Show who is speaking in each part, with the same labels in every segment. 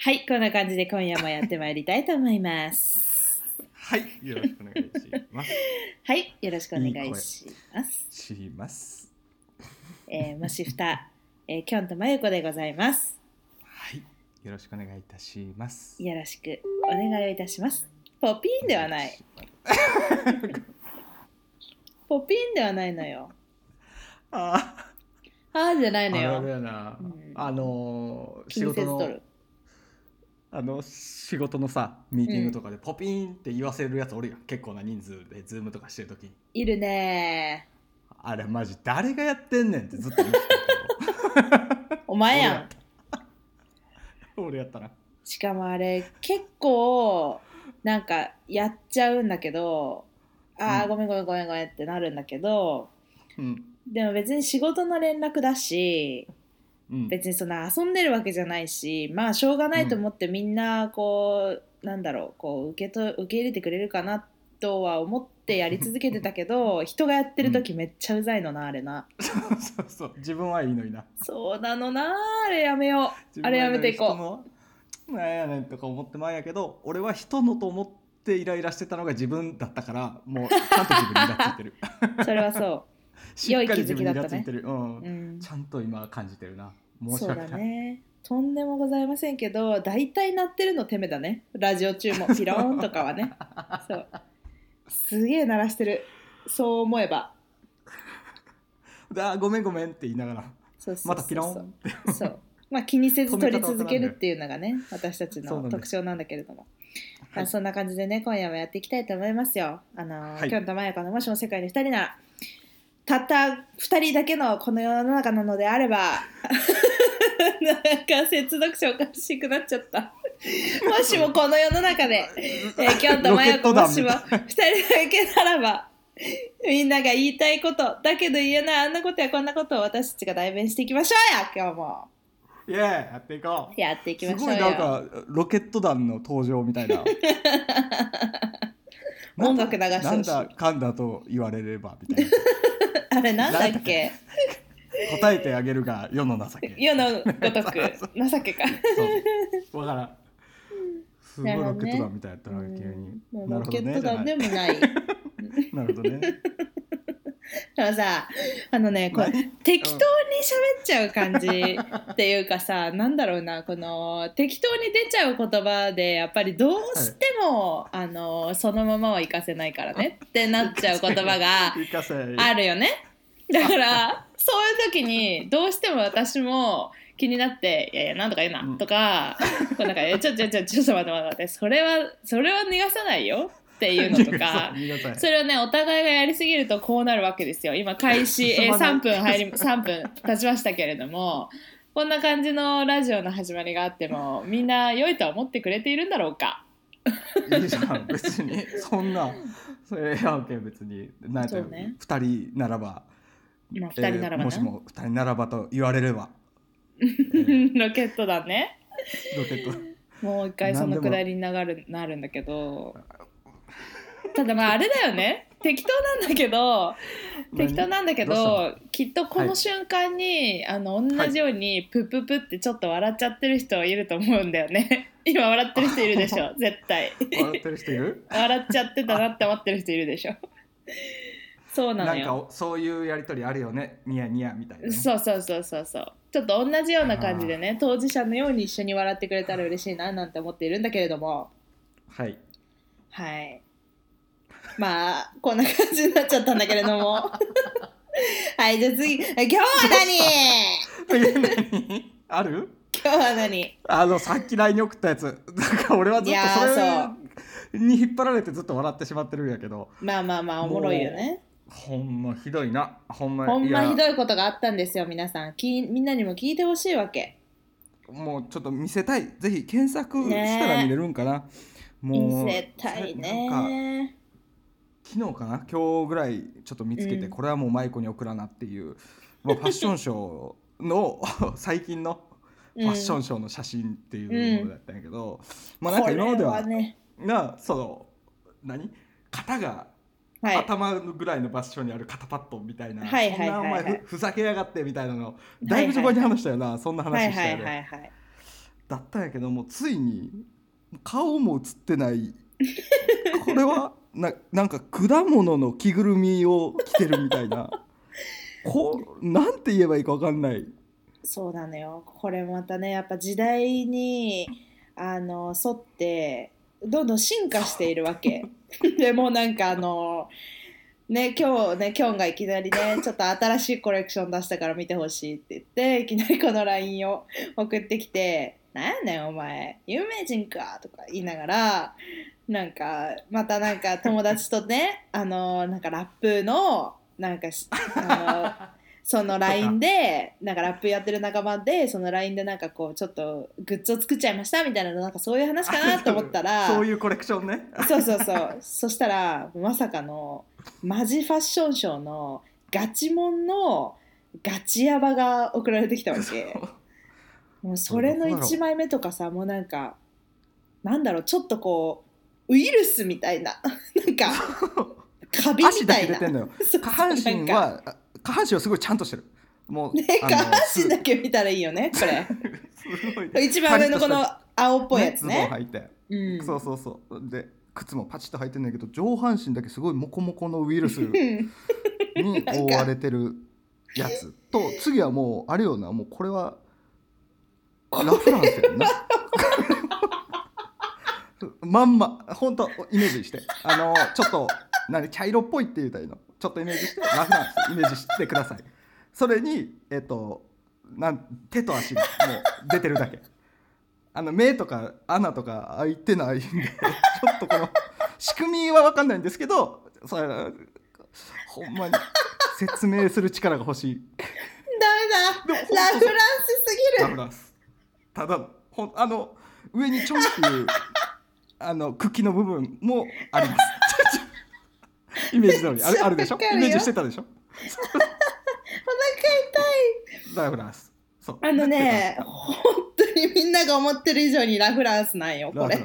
Speaker 1: はい、こんな感じで今夜もやってまいりたいと思います。
Speaker 2: はい、よろしくお願いします。
Speaker 1: はい、よろしくお願いします。
Speaker 2: します。
Speaker 1: えー、もしふた、えー、きょんとまゆこでございます。
Speaker 2: はい、よろしくお願いいたします。
Speaker 1: よろしくお願いをいたします。ポピーンではない。ポピーンではないのよ。
Speaker 2: あ
Speaker 1: あーじゃないのよ。
Speaker 2: だよな
Speaker 1: うん。
Speaker 2: あのー、仕事の。あの仕事のさミーティングとかでポピーンって言わせるやつおるやん。結構な人数でズームとかしてる時。
Speaker 1: いるね。
Speaker 2: あれマジ誰がやってんねんってずっと言ってた
Speaker 1: ー。お前やん。
Speaker 2: けど俺やったな。
Speaker 1: しかもあれ結構なんかやっちゃうんだけどあー、
Speaker 2: うん。
Speaker 1: ごめんごめんごめんごめんってなるんだけど
Speaker 2: うん。
Speaker 1: でも別に仕事の連絡だし
Speaker 2: うん。
Speaker 1: 別にそんな遊んでるわけじゃないしまあしょうがないと思ってみんなこう、なんだろうこう受けと受け入れてくれるかなとは思ってやり続けてたけど人がやってる時めっちゃうざいのなあれな。
Speaker 2: そうそうそう。自分はいいのにな。
Speaker 1: そうなのなあれやめよう。あれやめていこ
Speaker 2: う。なんやねんとか思ってまんやけど俺は人のと思ってイライラしてたのが自分だったからもうちゃんと自分にイラついてる。
Speaker 1: う それはそ
Speaker 2: しっかり自分にイ
Speaker 1: 良い気づきだったね。
Speaker 2: ラついてる、うん。
Speaker 1: う、うん。
Speaker 2: ちゃんと今感じてるな。申し
Speaker 1: そうだ
Speaker 2: 訳ない、
Speaker 1: ね。とんでもございませんけど大体鳴ってるのてめだね。ラジオ中も。ピローンとかはね。そう。すげえ鳴らしてる。そう思えば。
Speaker 2: であごめんごめんって言いながら。
Speaker 1: そうそうそう
Speaker 2: またピロンって。
Speaker 1: そう。まあ気にせず取り続けるっていうのがね私たちの特徴なんだけれども。
Speaker 2: はい。
Speaker 1: あそんな感じでね今夜もやっていきたいと思いますよ。あの、
Speaker 2: はい。
Speaker 1: きょんとまやかのもしも世界に2人ならたった2人だけのこの世の中なのであれば なんか接続詞おかしくなっちゃった。もしもこの世の中で、えー、きょんとまやこ
Speaker 2: ロケット弾
Speaker 1: もしも2人だけならばみんなが言いたいことだけど言えないあんなことやこんなことを私たちが代弁していきましょうよ今日も。
Speaker 2: イエーイやっていこう。
Speaker 1: やっていき
Speaker 2: す
Speaker 1: ましょうよ。
Speaker 2: ごいなんかロケット弾の登場みたいな。
Speaker 1: 音楽流してほしい。
Speaker 2: なんだかんだと言われればみたいな
Speaker 1: あれなんだっけ？
Speaker 2: 答えてあげるが世の情け。
Speaker 1: 世のごとく。情けか。
Speaker 2: そう。わからん。すごいロケット弾みたいやったな急に。
Speaker 1: もう
Speaker 2: なるほどね。
Speaker 1: ロケット弾でもない。
Speaker 2: なるほどね
Speaker 1: でもさあのねこれ
Speaker 2: 何
Speaker 1: 適当に喋っちゃう感じっていうかさなんだろうなこの適当に出ちゃう言葉でやっぱりどうしても、あのそのままは活かせないからねってなっちゃう言葉があるよね。だからそういう時にどうしても私も気になって「いやいやなんとか言うな」
Speaker 2: うん。
Speaker 1: とか「こうなんかえちょちょちょちょっと待って待って待ってそれはそれは逃がさないよ」っていうのとか それをねお互いがやりすぎるとこうなるわけですよ。今開始、えー3分入り3分経ちましたけれどもこんな感じのラジオの始まりがあってもみんな良いとは思ってくれているんだろうか？
Speaker 2: いいじゃん別にそんなそれやんけ別になんて
Speaker 1: ね。
Speaker 2: 2人ならば。
Speaker 1: まあ2人ならばな、
Speaker 2: えーもしも2人ならばと言われれば、えー。
Speaker 1: ロケットだね。
Speaker 2: ロケット。
Speaker 1: もう一回そのくだりになるなるんだけどただまああれだよね。適当なんだけど適当なんだけ
Speaker 2: ど
Speaker 1: きっとこの瞬間に、あの同じようにプッププってちょっと笑っちゃってる人いると思うんだよね。今笑ってる人いるでしょ？絶対。
Speaker 2: 笑ってる人いる？
Speaker 1: 笑っちゃってたなって思ってる人いるでしょ？そうなの
Speaker 2: なん
Speaker 1: よ
Speaker 2: かそういうやりとりあるよね？ニヤニヤみたいな、ね、
Speaker 1: そうそうそうそうそう。ちょっと同じような感じでね当事者のように一緒に笑ってくれたら嬉しいななんて思っているんだけれども。
Speaker 2: はい。
Speaker 1: はい。まあ、こんな感じになっちゃったんだけれども。はい、じゃあ次、今日は何？
Speaker 2: 何？ある？
Speaker 1: 今日は何？
Speaker 2: あのさっき LINE に送ったやつ。なんか俺はずっとそれに引っ張られてずっと笑ってしまってるんやけど。
Speaker 1: まあまあまあ、おもろいよね。
Speaker 2: ほんまひどいな。ほんま
Speaker 1: ほんまひど
Speaker 2: い
Speaker 1: いことがあったんですよ、皆さん。きみんなにも聞いてほしいわけ。
Speaker 2: やもうちょっと見せたい。ぜひ検索したら見れるんかな、もう
Speaker 1: 見せたい
Speaker 2: なんか
Speaker 1: ね。
Speaker 2: 昨日かな？今日ぐらいちょっと見つけて、
Speaker 1: うん。
Speaker 2: これはもうマイコに送らなっていう、まあ、ファッションショーの 最近のファッションショーの写真っていうものだったんやけど、まあなんか今までは
Speaker 1: ね、
Speaker 2: なその何？肩が
Speaker 1: はい。
Speaker 2: 頭ぐらいの場所にある肩パッドみたいな、
Speaker 1: はいはいはいはい。
Speaker 2: そんなお前ふふざけやがってみたいなのだいぶ序盤に話したよな、そんな話したよね、
Speaker 1: はいはい。
Speaker 2: だったんやけどもついに顔も映ってない。これはななんか果物の着ぐるみを着てるみたいな。こうなんて言えばいいか分かんない。
Speaker 1: そうなのよ。これまたねやっぱ時代にあの沿ってどんどん進化しているわけ。でもうなんかあのね今日ねキョンがいきなりね ちょっと新しいコレクション出したから見てほしいって言っていきなりこの LINE を送ってきて「なんやねんお前。有名人か」とか言いながらなんかまたなんか友達とね あのなんかラップのなんかしあの その LINE でなんかラップやってる仲間でその LINE でなんかこうちょっとグッズを作っちゃいましたみたいななんかそういう話かなと思ったら
Speaker 2: そういうコレクションね。
Speaker 1: そうそうそう。そしたらまさかのマジファッションショーのガチモンのガチヤバが送られてきたわけ。もうそれの1枚目とかさもうなんかなんだろうちょっとこうウイルスみたいな。なんかカビみたいな。
Speaker 2: 下半身は下半身はすごいちゃんとしてる。もう、
Speaker 1: ね下半身だけ見たらいいよねこれ。
Speaker 2: すごい
Speaker 1: 一番上のこの青っぽいやつね。
Speaker 2: 履いて、
Speaker 1: うん。
Speaker 2: そうそうそう。で靴もパチッと履いてんだけど上半身だけすごいモコモコのウイルス
Speaker 1: うん。
Speaker 2: に覆われてるやつ。と次はもうあれよな。もうこれはラフランスやんなまんまほんとイメージして。あのちょっと何茶色っぽいって言うたらいいの。ちょっとイメージしてラフランスイメージしてください。それにえっとなん手と足がもう出てるだけ。あの目とか穴とか開いてないんでちょっとこの仕組みは分かんないんですけどそれほんまに説明する力が欲しい。
Speaker 1: ダメだ。ラフランスすぎる。
Speaker 2: ラフランス。ただほんあの上にちょんっていうあの茎の部分もあります。イメージ通り。あれあるでしょ？イメージしてたでしょ？
Speaker 1: お腹痛い。
Speaker 2: ラフランス。そう。
Speaker 1: あのね本当にみんなが思ってる以上にラフランスなんよこれ。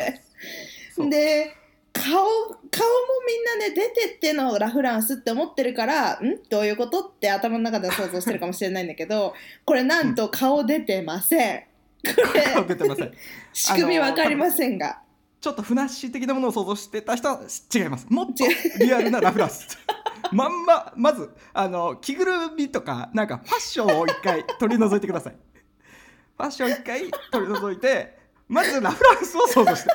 Speaker 1: で顔顔もみんなね出てってのラフランスって思ってるからん？どういうこと？って頭の中では想像してるかもしれないんだけどこれなんと顔出てません。こ
Speaker 2: 顔
Speaker 1: れ
Speaker 2: 出てません。
Speaker 1: 仕組みわかりませんが
Speaker 2: ちょっとふなっしー的なものを想像してた人は違います。もっとリアルなラフランス。まんままずあの着ぐるみとかなんかファッションを一回取り除いてください。ファッション一回取り除いてまずラフランスを想像して。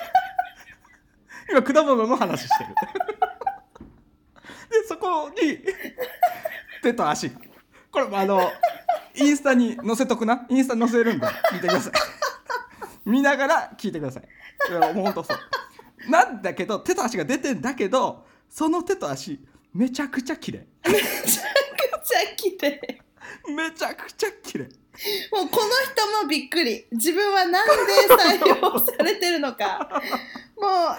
Speaker 2: 今果物の話してる。でそこに手と足。これもあのインスタに載せとくな。インスタに載せるんで見てください。見ながら聞いてくださいいやもうほんとそう。なんだけど手と足が出てんだけどその手と足めちゃくちゃ綺麗。
Speaker 1: めちゃくちゃ綺麗。
Speaker 2: めちゃくちゃ綺麗。
Speaker 1: もうこの人もびっくり。自分はなんで採用されてるのか。もうあ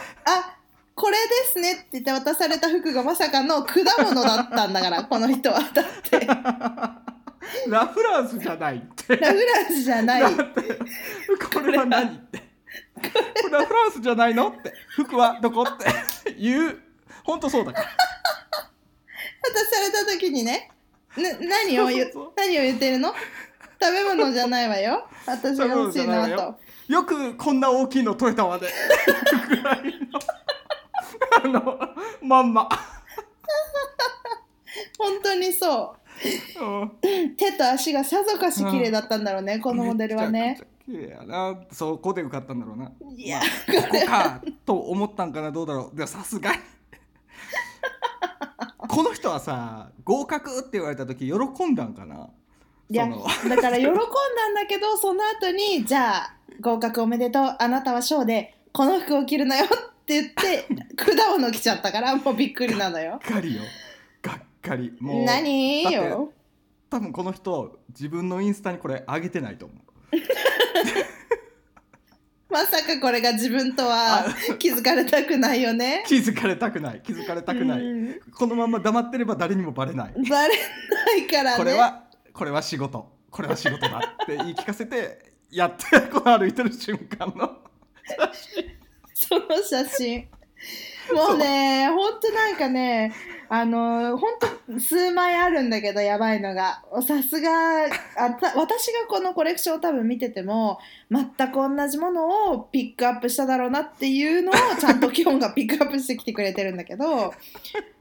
Speaker 1: これですねって言って渡された服がまさかの果物だったんだからこの人は。だって。ラ
Speaker 2: ラフランスじゃないって。
Speaker 1: フランスじゃない。
Speaker 2: だってこれは何って。これラフランスじゃないの？って。服はどこ？って。言う。ほんとそうだから。
Speaker 1: 渡された時にね。な何を言何を言ってるの？食べ物じゃないわよ。私が欲しいのはと。
Speaker 2: よ。よくこんな大きいの取れたわでぐらいの。あのまんま、
Speaker 1: 本当にそ
Speaker 2: う。ん。
Speaker 1: う手と足がさぞかし綺麗だったんだろうね、このモデルはね
Speaker 2: 綺麗やな。そこで受かったんだろうな。い
Speaker 1: や。
Speaker 2: まあここかと思ったんかなどうだろう。でもさすがに。この人はさ合格って言われた時喜んだんかな。い
Speaker 1: やだから喜んだんだけどその後にじゃあ合格おめでとうあなたはショーでこの服を着るのよって言って 果物着ちゃったからもうびっくりなのよ。
Speaker 2: がっかりよ。がっかり。もう
Speaker 1: 何よ。
Speaker 2: 多分この人自分のインスタにこれ上げてないと思う
Speaker 1: まさかこれが自分とは気づかれたくないよね。
Speaker 2: 気づかれたくない。気づかれたくない、
Speaker 1: うん。
Speaker 2: このまま黙ってれば誰にもバレない。
Speaker 1: バレないからね。
Speaker 2: これはこれは仕事。これは仕事だって言い聞かせてやってこの歩いてる瞬間の。
Speaker 1: その写真 もうねほんとなんかねあのほんと数枚あるんだけどやばいのが。さすがあた私がこのコレクションを多分見てても全く同じものをピックアップしただろうなっていうのをちゃんとキョンがピックアップしてきてくれてるんだけど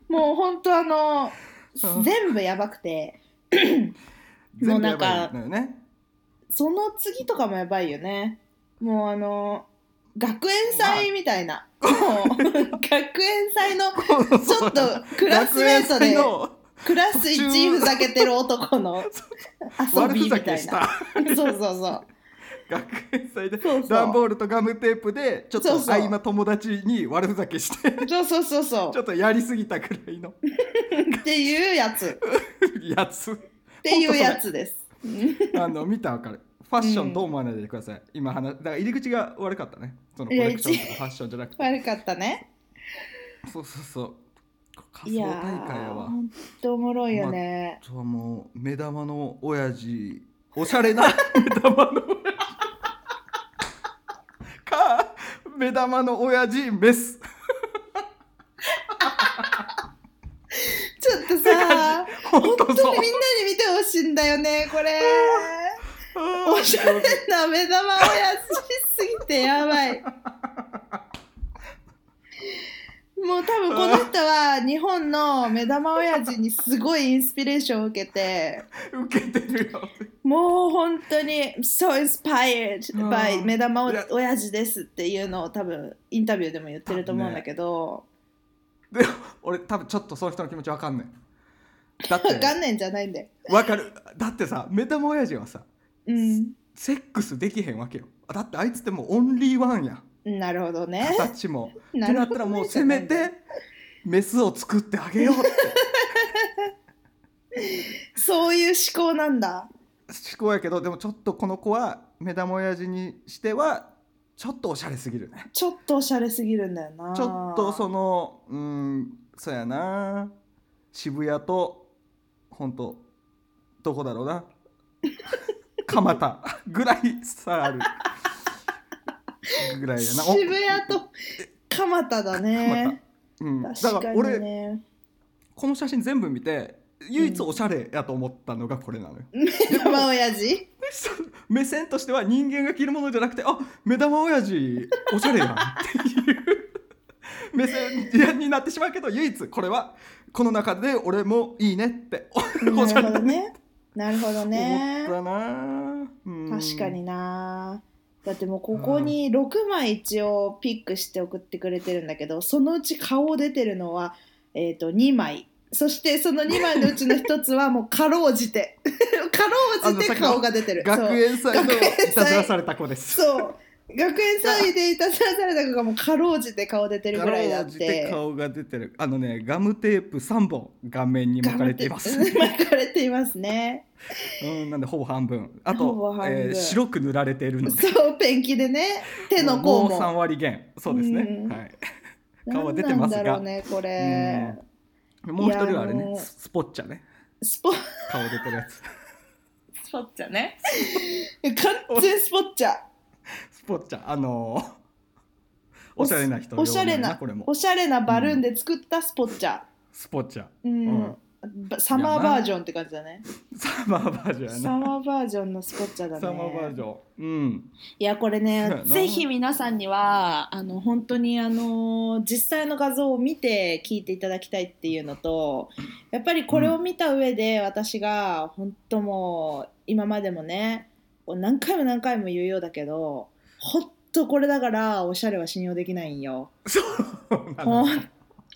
Speaker 1: もうほんとあの
Speaker 2: うん。
Speaker 1: 全部やばくて。もうなんか
Speaker 2: ね
Speaker 1: その次とかもやばいよね。もうあの学園祭みたいな、学園祭のちょっとクラスメートでクラス1位ふざけてる男の遊びみいな。そうそうそう。
Speaker 2: 学園祭で段ボールとガムテープでちょっと合間友達に悪ふざけして。
Speaker 1: そうそうそうそ
Speaker 2: ちょっとやりすぎたくらいの。
Speaker 1: うっていうやつ。っ
Speaker 2: やつ。
Speaker 1: ていうやつです。
Speaker 2: あの見たらわかるファッションどう思わないでください、今話だから入り口が悪かったね。そのコレクションとかファッションじゃなくて。
Speaker 1: 悪かったね。
Speaker 2: そうそうそう。仮想大会やわ。
Speaker 1: ーほんとおもろいよね、
Speaker 2: あとはもう目玉の親父おしゃれな目玉のか目玉の親父メス。
Speaker 1: ちょっとさ
Speaker 2: 本
Speaker 1: 本当にみんなに見てほしいんだよねこれおしゃれな目玉親父すぎてやばい。もう多分この人は日本の目玉親父にすごいインスピレーションを受けて。
Speaker 2: 受けてるよ。
Speaker 1: もう本当に so inspired
Speaker 2: うん。
Speaker 1: by 目玉親父ですっていうのを多分インタビューでも言ってると思うんだけど、
Speaker 2: でも俺多分ちょっとその人の気持ちわかんないだっ
Speaker 1: わか
Speaker 2: て
Speaker 1: んないんじゃないんで。
Speaker 2: わかる。だってさ目玉親父はさ
Speaker 1: うん。
Speaker 2: セックスできへんわけよ。だってあいつってもうオンリーワンや。ん
Speaker 1: なるほどね。
Speaker 2: 形も。って
Speaker 1: な
Speaker 2: ったらもうせめてメスを作ってあげようって。
Speaker 1: そういう思考なんだ。
Speaker 2: 思考やけどでもちょっとこの子は目玉親父にしてはちょっとおしゃれすぎるね。
Speaker 1: ちょっとおしゃれすぎるんだよな。
Speaker 2: ちょっとそのうんそうやな。渋谷と本当どこだろうな 蒲田。ぐらい差ある。ぐらいやな。お
Speaker 1: 渋谷と蒲田だね。
Speaker 2: うん、だ
Speaker 1: 確か
Speaker 2: ら俺
Speaker 1: ね
Speaker 2: この写真全部見て唯一おしゃれやと思ったのがこれなのよ、
Speaker 1: 目玉親父？
Speaker 2: 目線としては人間が着るものじゃなくてあ目玉親父おしゃれやん。っていう。目線になってしまうけど唯一これはこの中で俺もいいねっておしゃれだ
Speaker 1: ほどねなるほどね。
Speaker 2: 思ったな、うん。
Speaker 1: 確かにな。だってもうここに6枚一応ピックして送ってくれてるんだけどそのうち顔出てるのは、えー、と2枚。そしてその2枚のうちの1つはもうかろうじて。かろうじて顔が出てる。
Speaker 2: 学園祭のいたずらされた子です。
Speaker 1: そう学園祭でいたずらされた子がもうかろうじて顔出てるぐらいだっ
Speaker 2: かろうじて
Speaker 1: て
Speaker 2: 顔が出てる。あのねガムテープ3本顔面に巻かれています、
Speaker 1: 巻かれていますね。
Speaker 2: うん、なんでほぼ半分。あと、
Speaker 1: 半分。
Speaker 2: えー白く塗られているの。で
Speaker 1: そうペンキでね。手の甲
Speaker 2: も。う3
Speaker 1: も
Speaker 2: 割減。そうですね、
Speaker 1: うん。
Speaker 2: はい。顔は出てますが。
Speaker 1: 何なんだろうねこれ、
Speaker 2: もう一人はあれね。ススポッチャね。
Speaker 1: スポ
Speaker 2: 顔出てるやつ。
Speaker 1: スポッチャね。完全スポッチャ
Speaker 2: スポッチャあのーおしゃれな人
Speaker 1: おしゃれな
Speaker 2: これも。
Speaker 1: おしゃれなバルーンで作ったスポッチャ、
Speaker 2: スポッチャ
Speaker 1: うん。ばサマーバージョンって感じだね。
Speaker 2: サマーバージョンや
Speaker 1: サ
Speaker 2: な
Speaker 1: マーバージョンのスポッチャだね。
Speaker 2: サマーバージョン。うん。
Speaker 1: いやこれね
Speaker 2: な。
Speaker 1: ぜひ皆さんにはあの本当にあの実際の画像を見て聞いていただきたいっていうのとやっぱりこれを見た上で私が本当もう今までもね何回も何回も言うようだけど本当これだからおしゃれは信用できないんよ。
Speaker 2: そうなの。
Speaker 1: 本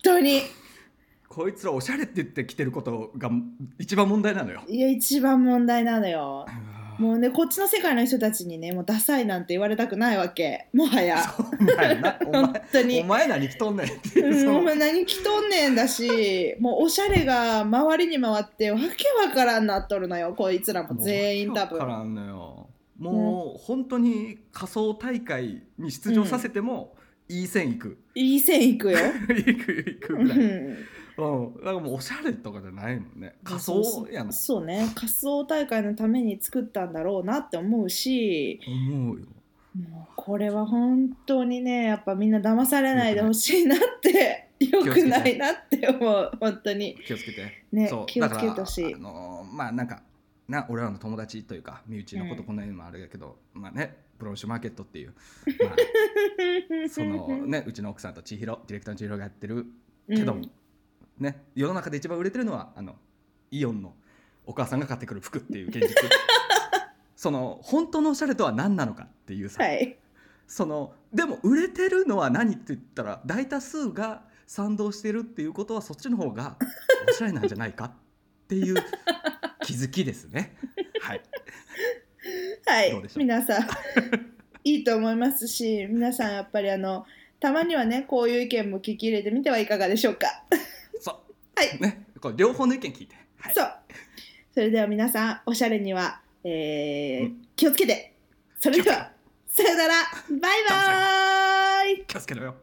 Speaker 1: 当に。
Speaker 2: こいつらおしゃれって言ってきてることが一番問題なのよ。
Speaker 1: いや一番問題なのよもうねこっちの世界の人たちにねもうダサいなんて言われたくないわけ。もはや。
Speaker 2: お前なお
Speaker 1: 本
Speaker 2: 前
Speaker 1: 当に。
Speaker 2: お前何着とんねんって。いう
Speaker 1: う。ん、お前何着とんねんだしもうおしゃれが周りに回ってわけわからんなっとるのよこいつらも。全員多分。
Speaker 2: わからんのよ。もう、本当に仮想大会に出場させても、いい線いく。
Speaker 1: いい線いくよ、
Speaker 2: いくいく
Speaker 1: う
Speaker 2: ぐらい、うん、
Speaker 1: ん、
Speaker 2: だからもうおしゃれとかじゃないもんね。仮想やな
Speaker 1: そうね。仮想大会のために作ったんだろうなって思うし。
Speaker 2: 思うよ。
Speaker 1: もうこれは本当にねやっぱみんな騙されないでほしいなって良くないなって思う。本当に。
Speaker 2: 気をつけて。
Speaker 1: ね
Speaker 2: そう。
Speaker 1: 気をつけてほしい。
Speaker 2: あのーまあなんかな俺らの友達というか身内のこと
Speaker 1: うん
Speaker 2: こんなにもあれだけど、まあねプロションマーケットっていう、まあ、そのねうちの奥さんと千尋ディレクターの千尋がやってるけども、
Speaker 1: うん
Speaker 2: ね世の中で一番売れてるのはあのイオンのお母さんが買ってくる服っていう現実。その本当のおしゃれとは何なのかっていうさ、
Speaker 1: はい。
Speaker 2: そのでも売れてるのは何って言ったら大多数が賛同してるっていうことはそっちの方がおしゃれなんじゃないかっていう 気づきですね。はい、
Speaker 1: はい。皆さん。いいと思いますし皆さんやっぱりあのたまにはねこういう意見も聞き入れてみてはいかがでしょうかはい。
Speaker 2: ねこれ両方の意見聞いて、はい、
Speaker 1: そう。それでは皆さんおしゃれには、えー
Speaker 2: うん。
Speaker 1: 気をつけて。それではさよなら。バイバーイ。
Speaker 2: 気をつけろよ。